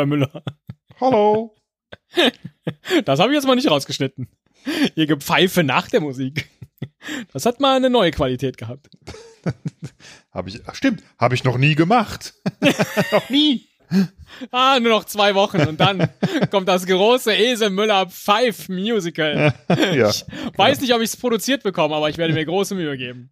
Herr Müller. Hallo. Das habe ich jetzt mal nicht rausgeschnitten. Ihr Gepfeife nach der Musik. Das hat mal eine neue Qualität gehabt. Habe ich, stimmt, habe ich noch nie gemacht. noch nie. Ah, nur noch zwei Wochen und dann kommt das große Esel Müller Pfeif Musical. ja. Ich weiß nicht, ob ich es produziert bekomme, aber ich werde mir große Mühe geben.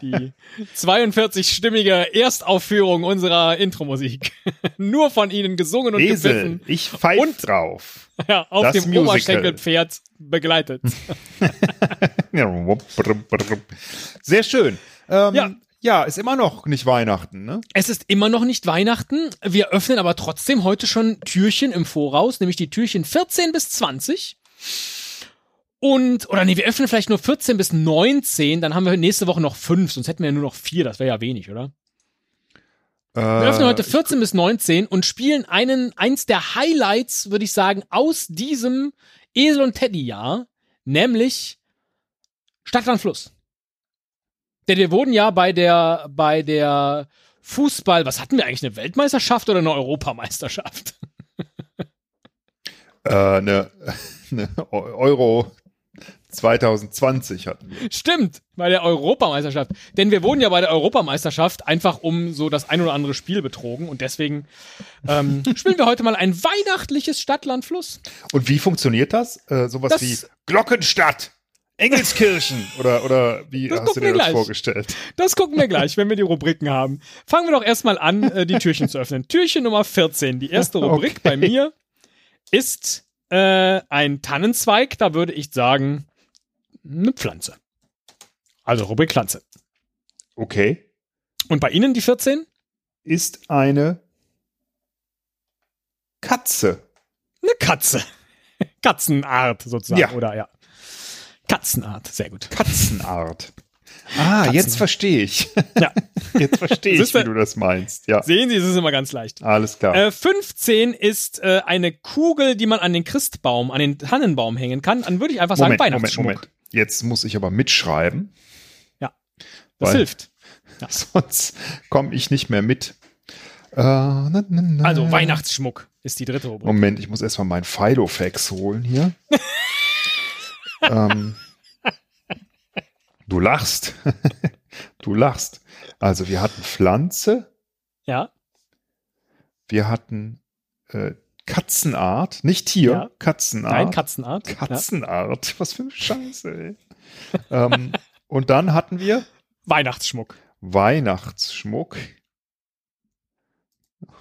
Die 42-stimmige Erstaufführung unserer Intro-Musik. Nur von Ihnen gesungen und Esel, gepfiffen. ich pfeif Und- drauf. Ja, auf Das dem Musical. Oberschenkelpferd begleitet. Sehr schön. Ähm, Ja. Ja. ist immer noch nicht Weihnachten, ne? Es ist immer noch nicht Weihnachten. Wir öffnen aber trotzdem heute schon Türchen im Voraus, nämlich die Türchen 14 bis 20. Und, oder nee, wir öffnen vielleicht nur 14 bis 19, dann haben wir nächste Woche noch fünf, sonst hätten wir ja nur noch vier, das wäre ja wenig, oder? Wir öffnen heute 14 bis 19 und spielen einen, eins der Highlights, würde ich sagen, aus diesem Esel und Teddy-Jahr, nämlich Stadtland Fluss. Denn wir wurden ja bei der, bei der Fußball, was hatten wir eigentlich, eine Weltmeisterschaft oder eine Europameisterschaft? Äh, eine, eine Euro 2020 hatten wir. Stimmt, bei der Europameisterschaft. Denn wir wurden ja bei der Europameisterschaft einfach um so das ein oder andere Spiel betrogen und deswegen ähm, spielen wir heute mal ein weihnachtliches Stadtland Fluss. Und wie funktioniert das? Äh, sowas Das- wie Glockenstadt, Engelskirchen oder, oder wie Das hast du dir das gleich. vorgestellt? Das gucken wir gleich, wenn wir die Rubriken haben. Fangen wir doch erstmal an, äh, die Türchen zu öffnen. Türchen Nummer 14, die erste Rubrik Okay. bei mir ist äh, ein Tannenzweig, da würde ich sagen, eine Pflanze. Also Rubrik Pflanze. Okay. Und bei Ihnen die 14? Ist eine Katze. Eine Katze. Katzenart sozusagen, Ja. oder ja. Katzenart, sehr gut. Katzenart. Ah, Katzen. jetzt verstehe ich. Ja. Jetzt verstehe ich, wie du das meinst. Ja, Sehen Sie, es ist immer ganz leicht. alles klar. Äh, 15 ist äh, eine Kugel, die man an den Christbaum, an den Tannenbaum hängen kann. Dann würde ich einfach sagen Moment, Moment, Weihnachtsschmuck. Moment. Jetzt muss ich aber mitschreiben, Das Weil- hilft. sonst komme ich nicht mehr mit. Äh, na, na, na. Also Weihnachtsschmuck ist die dritte Rubrik. Moment, ich muss erstmal meinen Filofax holen hier. Ähm, du lachst. du lachst. Also wir hatten Pflanze, Ja, wir hatten äh, Katzenart, nicht Tier, Ja. Katzenart. nein, Katzenart. Katzenart. Was für eine Scheiße, ey. ähm, und dann hatten wir Ja. Weihnachtsschmuck. Weihnachtsschmuck.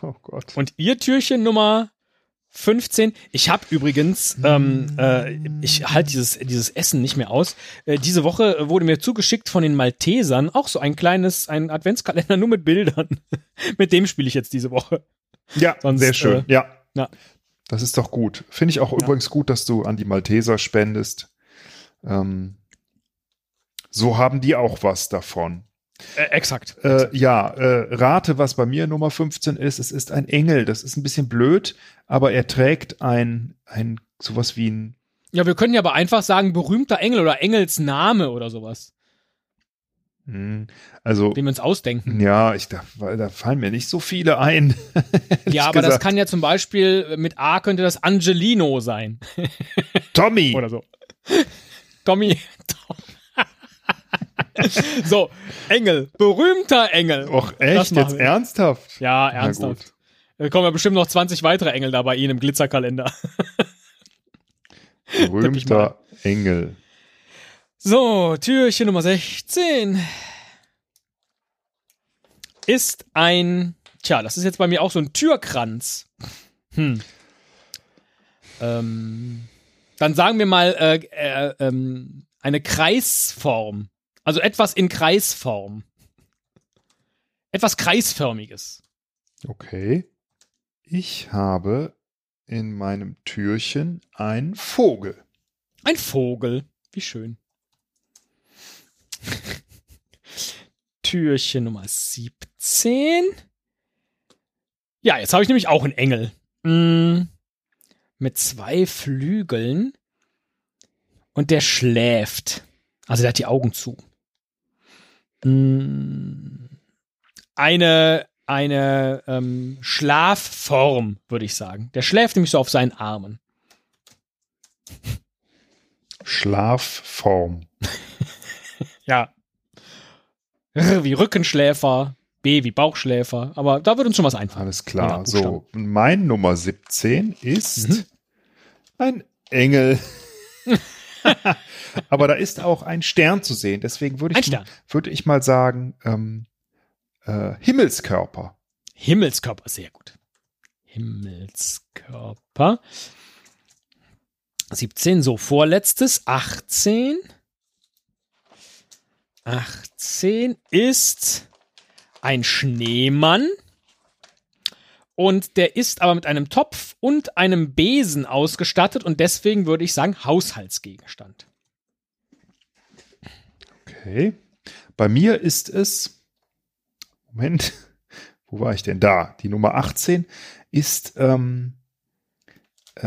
Oh Gott. Und Ihr Türchen Nummer 15. Ich habe übrigens, ähm, äh, ich halte dieses, dieses Essen nicht mehr aus. Äh, diese Woche wurde mir zugeschickt von den Maltesern auch so ein kleines, ein Adventskalender nur mit Bildern. mit dem spiele ich jetzt diese Woche. Ja, Sonst, sehr schön. äh, ja. ja. Das ist doch gut. Finde ich auch Ja. übrigens gut, dass du an die Malteser spendest. Ähm, so haben die auch was davon. Äh, exakt. Äh, ja, äh, rate, was bei mir Nummer 15 ist. Es ist ein Engel. Das ist ein bisschen blöd, aber er trägt ein, ein sowas wie ein. Ja, wir können ja aber einfach sagen, berühmter Engel oder Engelsname oder sowas, hm, Also, den wir uns ausdenken. ja, ich da, weil da fallen mir nicht so viele ein. Ja, aber das gesagt. kann ja zum Beispiel mit A könnte das Angelino sein Tommy. oder so. Tommy. so, Engel, berühmter Engel. Och, echt? Jetzt wir. ernsthaft? Ja, ernsthaft. Da kommen ja bestimmt noch 20 weitere Engel da bei Ihnen im Glitzerkalender. Berühmter Engel. So, Türchen Nummer 16 ist ein, tja, das ist jetzt bei mir auch so ein Türkranz. Hm. Ähm, dann sagen wir mal äh, äh, ähm, eine Kreisform. Also etwas in Kreisform. Etwas kreisförmiges. Okay. Ich habe in meinem Türchen einen Vogel. Ein Vogel. Wie schön. Türchen Nummer 17. Ja, jetzt habe ich nämlich auch einen Engel. Mm, mit zwei Flügeln. Und der schläft. Also der hat die Augen zu. Mm, eine, eine ähm, Schlafform, würde ich sagen. Der schläft nämlich so auf seinen Armen. Schlafform. Ja. R wie Rückenschläfer, B wie Bauchschläfer, aber da wird uns schon was einfallen. Alles klar. So, mein Nummer 17 ist Mhm. ein Engel. Aber da ist auch ein Stern zu sehen. Deswegen würde ich, würde ich mal sagen, ähm, äh, Himmelskörper. Himmelskörper, sehr gut. Himmelskörper. 17, so vorletztes. 18. 18 ist ein Schneemann. Und der ist aber mit einem Topf und einem Besen ausgestattet und deswegen würde ich sagen Haushaltsgegenstand. Okay. Bei mir ist es, Moment, wo war ich denn da? Die Nummer 18 ist, ähm, äh,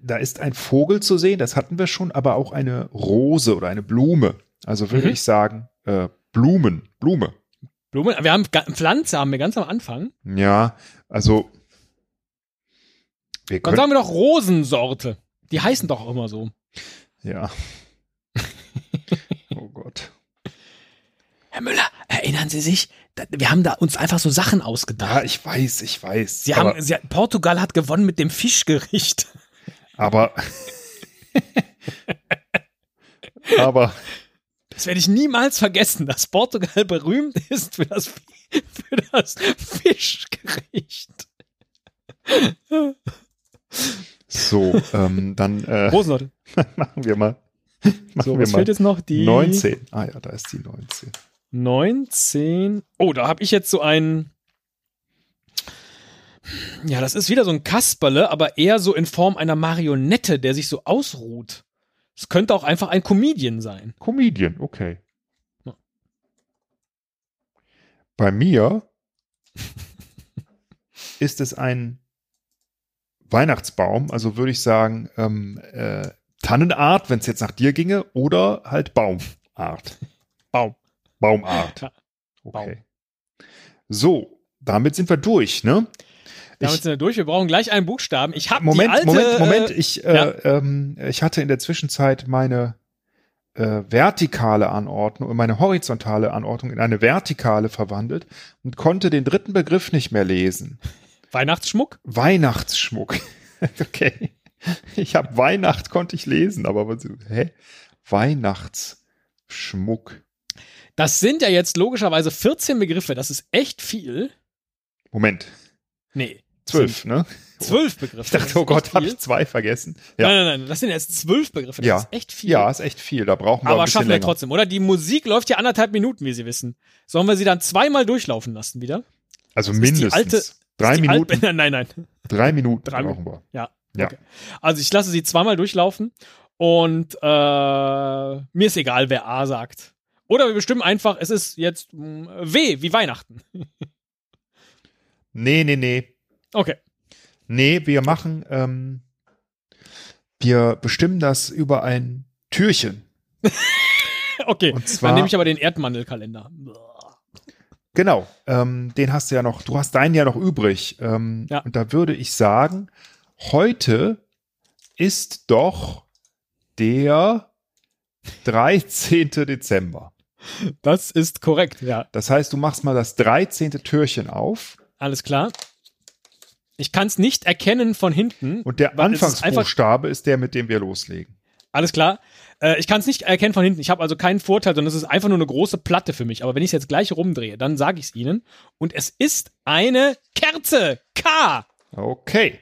da ist ein Vogel zu sehen, das hatten wir schon, aber auch eine Rose oder eine Blume. Also würde Mhm. ich sagen, äh, Blumen, Blume. Blumen, wir haben Pflanze haben wir ganz am Anfang. Ja, also wir Dann sagen wir doch Rosensorte. Die heißen doch auch immer so. ja. oh Gott. Herr Müller, erinnern Sie sich? Wir haben da uns einfach so Sachen Ja, ausgedacht. ich weiß, ich weiß. Sie haben, Sie, Portugal hat gewonnen mit dem Fischgericht. aber, aber Das werde ich niemals vergessen, dass Portugal berühmt ist für das, für das Fischgericht. so, ähm, dann äh, Rosensorte. machen wir mal. Machen So, wir was mal fehlt jetzt noch? Die 19. Ah ja, da ist die 19. 19. Oh, da habe ich jetzt so ein. Ja, das ist wieder so ein Kasperle, aber eher so in Form einer Marionette, der sich so ausruht. Es könnte auch einfach ein Comedian sein. Comedian, okay. Ja. Bei mir ist es ein Weihnachtsbaum, also würde ich sagen ähm, äh, Tannenart, wenn es jetzt nach dir ginge, oder halt Baumart. Baum. Baumart. Okay. So, damit sind wir durch, ne? Damit Ich- sind wir durch. Wir brauchen gleich einen Buchstaben. Ich habe Moment, alte, Moment, Moment. Äh, Ich, äh, ja. ähm, ich hatte in der Zwischenzeit meine äh, vertikale Anordnung, meine horizontale Anordnung in eine vertikale verwandelt und konnte den dritten Begriff nicht mehr lesen. Weihnachtsschmuck. Weihnachtsschmuck. okay. Ich habe Weihnacht konnte ich lesen, aber was, hä? Weihnachtsschmuck. Das sind ja jetzt logischerweise 14 Begriffe. Das ist echt viel. Moment, Nee. Zwölf, ne? Zwölf Begriffe. Ich Das dachte, oh Gott, habe ich zwei vergessen. Ja, Nein, nein, nein. Das sind jetzt zwölf Begriffe. Das Ja. ist echt viel. ja, ist echt viel. Da brauchen wir ein Aber bisschen schaffen wir länger. trotzdem, oder? Die Musik läuft ja anderthalb Minuten, wie Sie wissen. Sollen wir sie dann zweimal durchlaufen lassen wieder? Also die mindestens alte- drei Minuten. Alt- nein, nein. Drei Minuten Drei brauchen wir. Ja. Ja. Okay. Also ich lasse sie zweimal durchlaufen und äh, mir ist egal, wer A sagt. Oder wir bestimmen einfach, es ist jetzt mh, W wie Weihnachten. Nee, nee, nee. Okay. Nee, wir machen, ähm, wir bestimmen das über ein Türchen. Okay. Und zwar- Dann nehme ich aber den Erdmandelkalender. Genau, ähm, den hast du ja noch, du hast deinen ja noch übrig. Ähm, Ja. Und da würde ich sagen, heute ist doch der 13. Dezember. Das ist korrekt, ja. Das heißt, du machst mal das 13. Türchen auf Alles klar. Ich kann es nicht erkennen von hinten. und der es ist Anfangsbuchstabe ist der, mit dem wir loslegen. Alles klar. Äh, ich kann es nicht erkennen von hinten. Ich habe also keinen Vorteil, sondern es ist einfach nur eine große Platte für mich. Aber wenn ich es jetzt gleich rumdrehe, dann sage ich es Ihnen. Und es ist eine Kerze. K. Okay.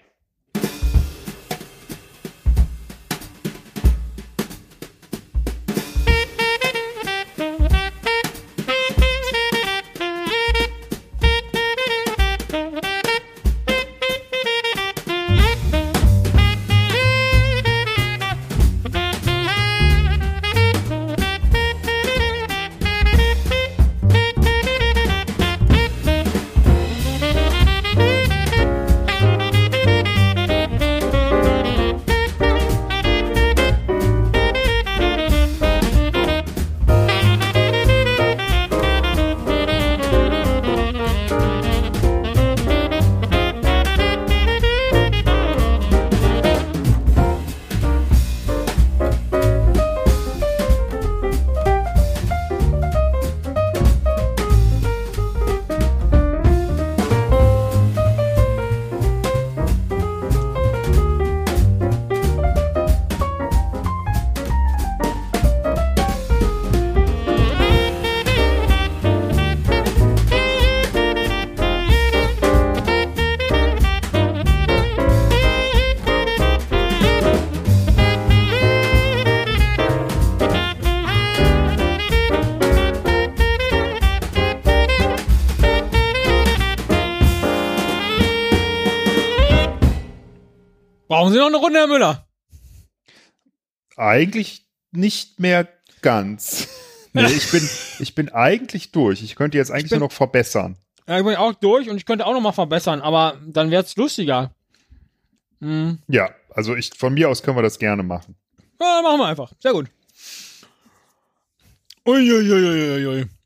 Eine Runde, Herr Müller? Eigentlich nicht mehr ganz. nee, ich bin, ich bin eigentlich durch. Ich könnte jetzt eigentlich bin- nur noch verbessern. Ja, ich bin auch durch und ich könnte auch noch mal verbessern, aber dann wird's lustiger. Hm. Ja, also ich, von mir aus können wir das gerne machen. Ja, machen wir einfach. Sehr gut. Uiuiuiui.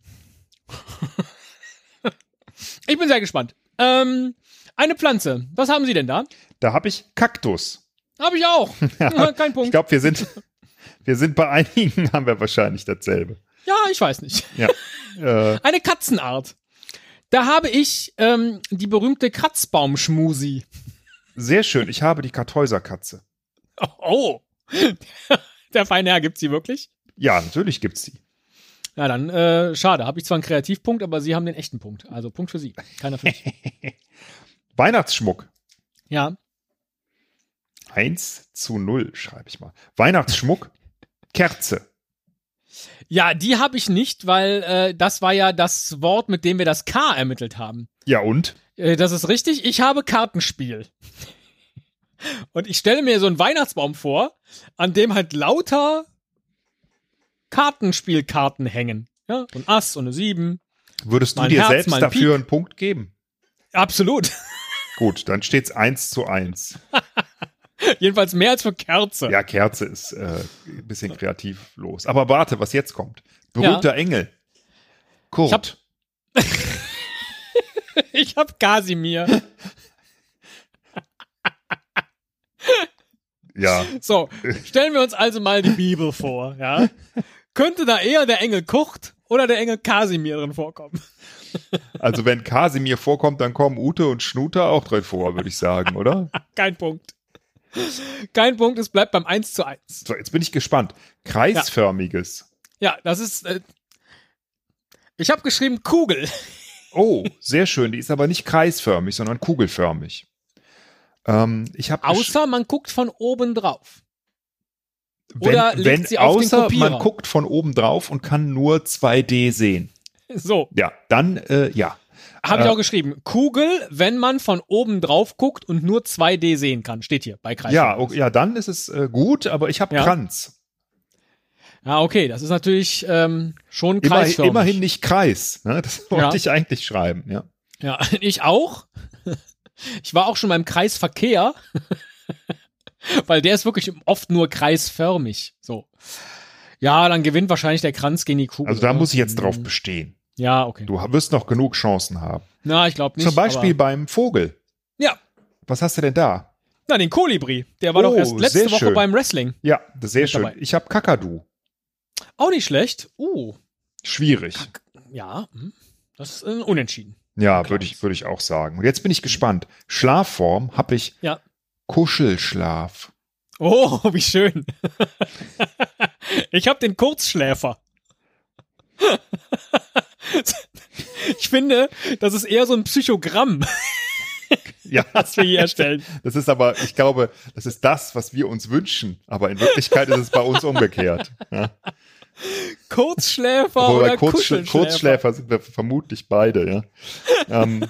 Ich bin sehr gespannt. Ähm, eine Pflanze. Was haben Sie denn da? Da habe ich Kaktus. Habe ich auch. Kein Ich Punkt. glaube, wir sind, wir sind bei einigen, haben wir wahrscheinlich dasselbe. Ja, ich weiß nicht. Ja. äh, Eine Katzenart. Da habe ich ähm, die berühmte Kratzbaumschmusi. sehr schön. Ich habe die Kartäuserkatze. Oh. Der feine Herr gibt sie wirklich? Ja, natürlich gibt's die. Ja, dann äh, schade. Habe ich zwar einen Kreativpunkt, aber Sie haben den echten Punkt. Also Punkt für Sie. Keiner für mich. Weihnachtsschmuck. Ja. 1 zu 0, schreibe ich mal. Weihnachtsschmuck, Kerze. Ja, die habe ich nicht, weil äh, das war ja das Wort, mit dem wir das K ermittelt haben. Ja, und? Äh, das ist richtig. Ich habe Kartenspiel. Und ich stelle mir so einen Weihnachtsbaum vor, an dem halt lauter Kartenspielkarten hängen. Ja, so ein Ass und eine Sieben. Würdest du dir Herz, selbst dafür Piep. einen Punkt geben? Absolut. Gut, dann steht's 1 zu 1. Jedenfalls mehr als für Kerze. Ja, Kerze ist äh, ein bisschen kreativlos. Aber warte, was jetzt kommt. Berühmter Engel. Kurt. Ich hab- Ich habe Kasimir. ja, So, stellen wir uns also mal die Bibel vor, ja? Könnte da eher der Engel Kurt oder der Engel Kasimir drin vorkommen? also wenn Kasimir vorkommt, dann kommen Ute und Schnuter auch drin vor, würde ich sagen, oder? Kein Punkt. Kein Punkt, es bleibt beim 1 zu 1. So, jetzt bin ich gespannt. Kreisförmiges. Ja, das ist. Äh, ich habe geschrieben Kugel. Oh, sehr schön. Die ist aber nicht kreisförmig, sondern kugelförmig. Ähm, ich habe Außer man guckt von oben drauf. wenn, oder legt wenn sie auf außer man guckt von oben drauf und kann nur 2D sehen. So, Ja, dann äh, ja. Habe ich auch geschrieben. Kugel, wenn man von oben drauf guckt und nur 2D sehen kann. Steht hier bei Kreis. Ja, okay, ja, dann ist es äh, gut, aber ich habe Ja. Kranz. Ja, okay, das ist natürlich ähm, schon Immer, kreisförmig. immerhin nicht Kreis. Ne? Das wollte Ja. ich eigentlich schreiben, ja. Ja, ich auch. Ich war auch schon beim Kreisverkehr, weil der ist wirklich oft nur kreisförmig. So. Ja, dann gewinnt wahrscheinlich der Kranz gegen die Kugel. Also da muss ich jetzt drauf Mhm. bestehen. Ja, okay. Du wirst noch genug Chancen haben. Na, ich glaube nicht. Zum Beispiel beim Vogel. ja, Was hast du denn da? na, den Kolibri. Der war Oh, doch erst letzte Woche schön. beim Wrestling. Ja, sehr schön. dabei. Ich habe Kakadu. Auch nicht schlecht. Uh, Schwierig. ja, hm. das ist ein Unentschieden. Ja, würde ich, würde ich auch sagen. Und jetzt bin ich gespannt. Schlafform habe ich Ja. Kuschelschlaf. Oh, wie schön. ich habe den Kurzschläfer. Ich finde, das ist eher so ein Psychogramm, Ja, was wir hier erstellen. das ist aber, ich glaube, das ist das, was wir uns wünschen. Aber in Wirklichkeit ist es bei uns umgekehrt. Ja. Kurzschläfer Obwohl oder Kurzschl Kuschelschläfer. Kurzschläfer sind wir vermutlich beide, ja. ähm,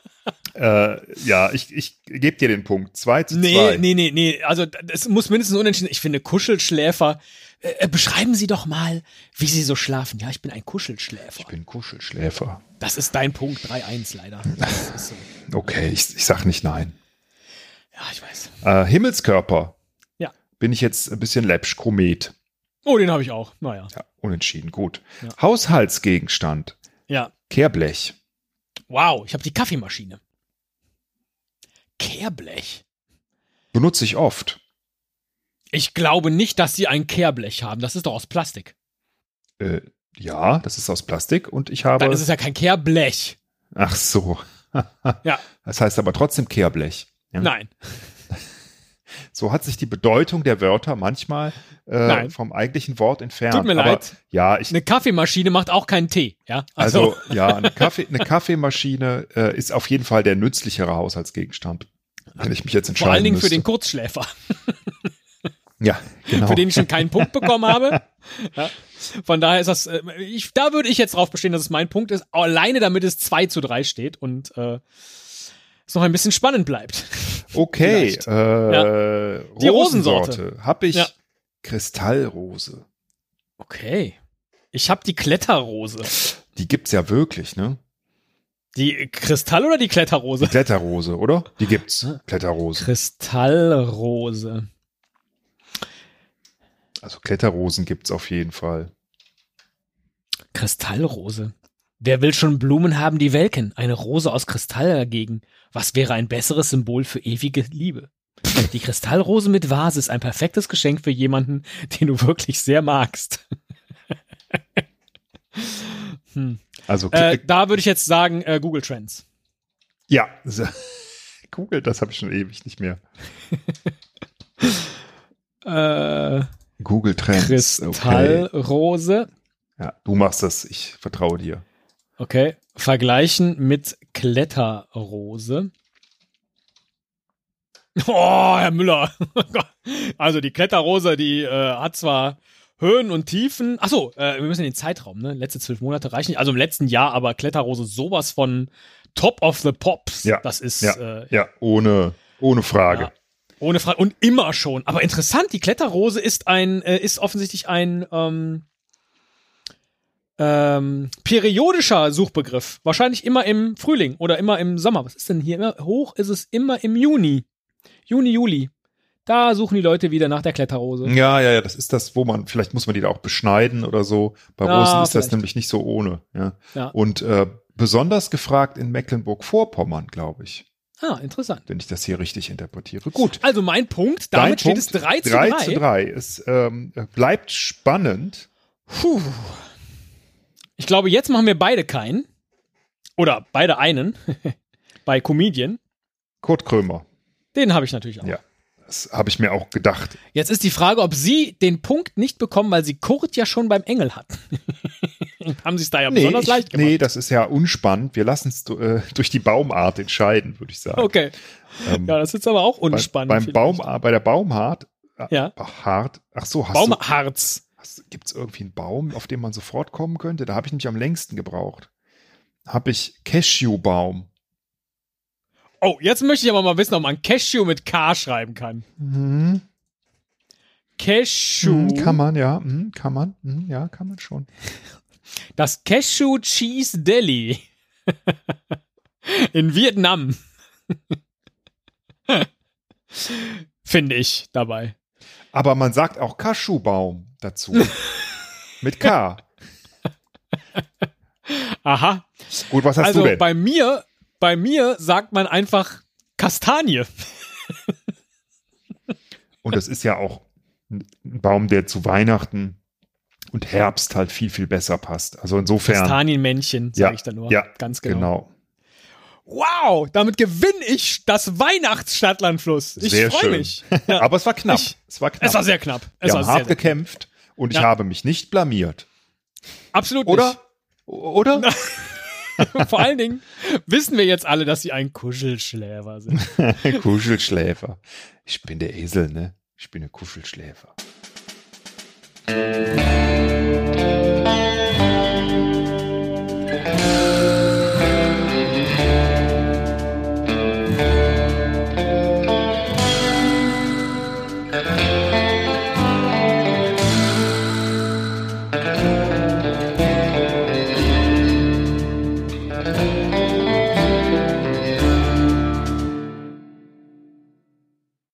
äh, ja, ich, ich gebe dir den Punkt. 2 zu 2. Nee, nee, nee, nee. Also es muss mindestens unentschieden. Ich finde Kuschelschläfer. Äh, äh, beschreiben Sie doch mal, wie Sie so schlafen. Ja, ich bin ein Kuschelschläfer. Ich bin Kuschelschläfer. Das ist dein Punkt 3-1 leider. So. Okay, ich, ich sag nicht nein. Ja, ich weiß. Äh, Himmelskörper. Ja. Bin ich jetzt ein bisschen läppsch, Komet. Oh, den habe ich auch. Naja. Ja, unentschieden, gut. Ja. Haushaltsgegenstand. Ja. Kehrblech. Wow, ich habe die Kaffeemaschine. Kehrblech. Benutze ich oft. Ich glaube nicht, dass sie ein Kehrblech haben. Das ist doch aus Plastik. Äh, ja, das ist aus Plastik und ich habe. Dann ist es ja kein Kehrblech. ach so. Ja. Das heißt aber trotzdem Kehrblech. Ja? Nein. So hat sich die Bedeutung der Wörter manchmal äh, vom eigentlichen Wort entfernt. Tut mir aber, leid. Ja, ich, Eine Kaffeemaschine macht auch keinen Tee. Ja. also ja, eine, Kaffee, eine Kaffeemaschine äh, ist auf jeden Fall der nützlichere Haushaltsgegenstand. Wenn ich mich jetzt entscheiden vor allen Dingen müsste. für den Kurzschläfer, Ja, genau. für den ich schon keinen Punkt bekommen habe. Ja. Von daher ist das, äh, ich, da würde ich jetzt drauf bestehen, dass es mein Punkt ist. Alleine damit es 2 zu 3 steht und äh, es noch ein bisschen spannend bleibt. Okay, äh, Die Rosensorte. Hab ich Ja. Kristallrose. Okay. Ich habe die Kletterrose. Die gibt's ja wirklich, ne? Die Kristall oder die Kletterrose? Die Kletterrose, oder? Die gibt's. Kletterrose. Kristallrose. Also Kletterrosen gibt's auf jeden Fall. Kristallrose. Wer will schon Blumen haben, die welken? Eine Rose aus Kristall dagegen. Was wäre ein besseres Symbol für ewige Liebe? Die Kristallrose mit Vase ist ein perfektes Geschenk für jemanden, den du wirklich sehr magst. hm. Also äh, da würde ich jetzt sagen, äh, Google Trends. ja, Google, das habe ich schon ewig nicht mehr. Äh, Google Trends. Okay. Kristallrose. Ja, du machst das. Ich vertraue dir. Okay. Vergleichen mit Kletterrose. Oh, Herr Müller. Also die Kletterrose, die äh, hat zwar Höhen und Tiefen. Achso, äh, wir müssen in den Zeitraum, ne? Letzte zwölf Monate reichen nicht. Also im letzten Jahr, aber Kletterrose sowas von Top of the Pops. Ja, Das ist Ja, äh, ja, ohne, ohne Frage. Ja. Ohne Frage. Und immer schon. Aber interessant, die Kletterrose ist ein, äh, ist offensichtlich ein ähm, ähm, periodischer Suchbegriff. Wahrscheinlich immer im Frühling oder immer im Sommer. Was ist denn hier? Immer hoch ist es immer im Juni. Juni, Juli. Da suchen die Leute wieder nach der Kletterrose. Ja, ja, ja, das ist das, wo man, vielleicht muss man die da auch beschneiden oder so. Bei Ah, Rosen ist das vielleicht. nämlich nicht so ohne. Ja. Ja. Und äh, besonders gefragt in Mecklenburg-Vorpommern, glaube ich, Ah, interessant. wenn ich das hier richtig interpretiere. Gut. Also mein Punkt, damit Dein steht Punkt, es 3 zu 3. 3 zu 3. Es ähm, bleibt spannend. Puh. Ich glaube, jetzt machen wir beide keinen. Oder beide einen. Bei Comedian. Kurt Krömer. Den habe ich natürlich auch. Ja. Das habe ich mir auch gedacht. Jetzt ist die Frage, ob Sie den Punkt nicht bekommen, weil Sie Kurt ja schon beim Engel hatten. Haben Sie es da ja besonders ich, leicht gemacht. nee, das ist ja unspannend. Wir lassen es äh, durch die Baumart entscheiden, würde ich sagen. Okay. Ähm, Ja, das ist aber auch bei, unspannend. beim vielleicht. Baum, bei der Baumart. äh, Ja. Hart. Ach so, hast Baumharz. gibt es irgendwie einen Baum, auf den man sofort kommen könnte? Da habe ich nämlich am längsten gebraucht. Habe ich Cashewbaum. Oh, jetzt möchte ich aber mal wissen, ob man Cashew mit K schreiben kann. Mhm. Cashew. Mhm, kann man, ja. Mhm, kann man. Mhm, ja, kann man schon. Das Cashew Cheese Deli. In Vietnam. Finde ich dabei. Aber man sagt auch Cashewbaum dazu. Mit K. Aha. Gut, was hast also du denn? bei mir, bei mir sagt man einfach Kastanie. Und das ist ja auch ein Baum, der zu Weihnachten und Herbst halt viel, viel besser passt. Also insofern. Kastanienmännchen, sage Ja, ich da nur. ja, ganz genau. Genau. Wow, damit gewinne ich das Weihnachtsstadtlandfluss. Ich Sehr freue schön. mich. Ja. Aber es war knapp. Ich- es war knapp. Es war sehr knapp. Es Wir war haben hart gekämpft und ich Ja. habe mich nicht blamiert. Absolut Oder? nicht. Oder? Vor allen Dingen wissen wir jetzt alle, dass sie ein Kuschelschläfer sind. Kuschelschläfer. Ich bin der Esel, ne? Ich bin der Kuschelschläfer.